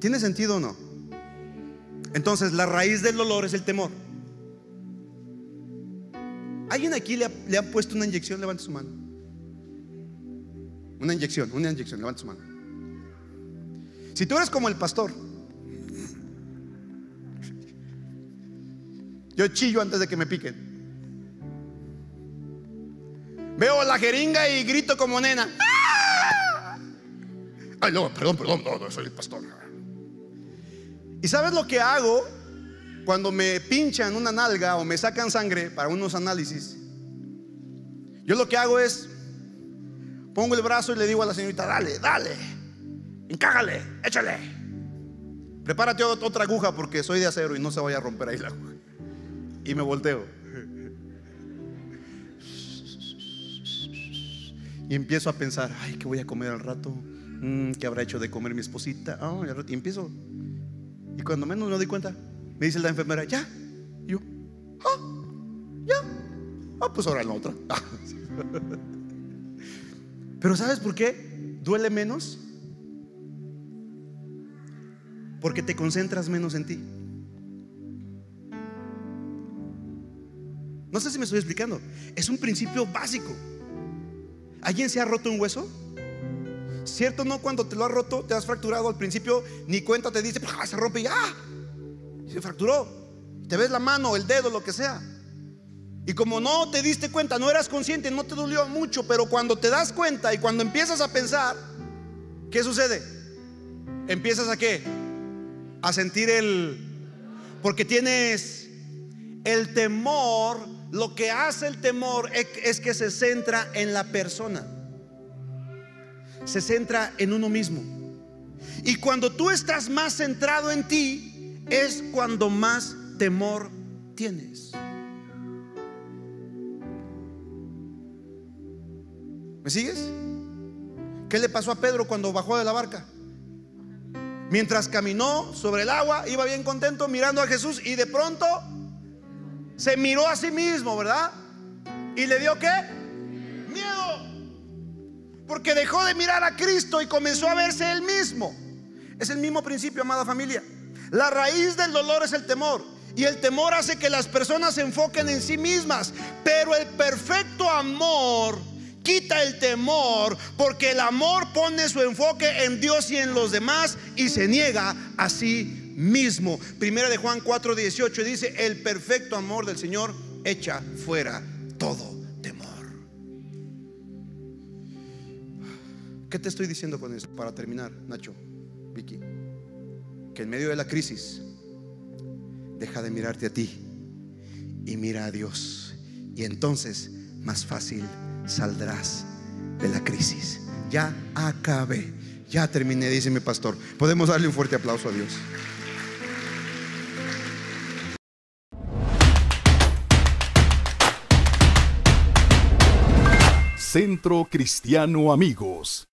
¿Tiene sentido o no? Entonces, la raíz del dolor es el temor. ¿Alguien aquí le ha, puesto una inyección? Levante su mano. Una inyección, una inyección, levante su mano. Si tú eres como el pastor, yo chillo antes de que me piquen. Veo la jeringa y grito como nena. Ay, no, perdón, perdón, no, no soy el pastor. ¿Y sabes lo que hago cuando me pinchan una nalga o me sacan sangre para unos análisis? Yo lo que hago es, pongo el brazo y le digo a la señorita, dale, dale, encágale, échale. Prepárate otra aguja porque soy de acero y no se vaya a romper ahí la aguja. Y me volteo. Y empiezo a pensar, ay, ¿qué voy a comer al rato? Mm, ¿Qué habrá hecho de comer mi esposita? Ah, y empiezo. Y cuando menos me doy cuenta, me dice la enfermera, ya. Y yo, ah, ya. Ah, pues ahora la otra. *laughs* Pero ¿sabes por qué duele menos? Porque te concentras menos en ti. No sé si me estoy explicando. Es un principio básico. ¿Alguien se ha roto un hueso? ¿Cierto no? Cuando te lo has roto, te has fracturado al principio, ni cuenta te dice, se rompe y ya. Se fracturó. Te ves la mano, el dedo, lo que sea. Y como no te diste cuenta, no eras consciente, no te dolió mucho, pero cuando te das cuenta y cuando empiezas a pensar, ¿qué sucede? Empiezas a qué? A sentir el... Porque tienes el temor, lo que hace el temor es que se centra en la persona. Se centra en uno mismo. Y cuando tú estás más centrado en ti, es cuando más temor tienes. ¿Me sigues? ¿Qué le pasó a Pedro cuando bajó de la barca? Mientras caminó sobre el agua, iba bien contento mirando a Jesús y de pronto se miró a sí mismo, ¿verdad? ¿Y le dio qué? Miedo. Porque dejó de mirar a Cristo y comenzó a verse él mismo. Es el mismo principio, amada familia. La raíz del dolor es el temor. Y el temor hace que las personas se enfoquen en sí mismas. Pero el perfecto amor quita el temor porque el amor pone su enfoque en Dios y en los demás y se niega a sí mismo. Primera de Juan 4:18 dice, el perfecto amor del Señor echa fuera todo ¿Qué te estoy diciendo con eso? Para terminar, Nacho, Vicky, que en medio de la crisis, deja de mirarte a ti y mira a Dios. Y entonces, más fácil saldrás de la crisis. Ya acabé, ya terminé, dice mi pastor. Podemos darle un fuerte aplauso a Dios. Centro Cristiano Amigos.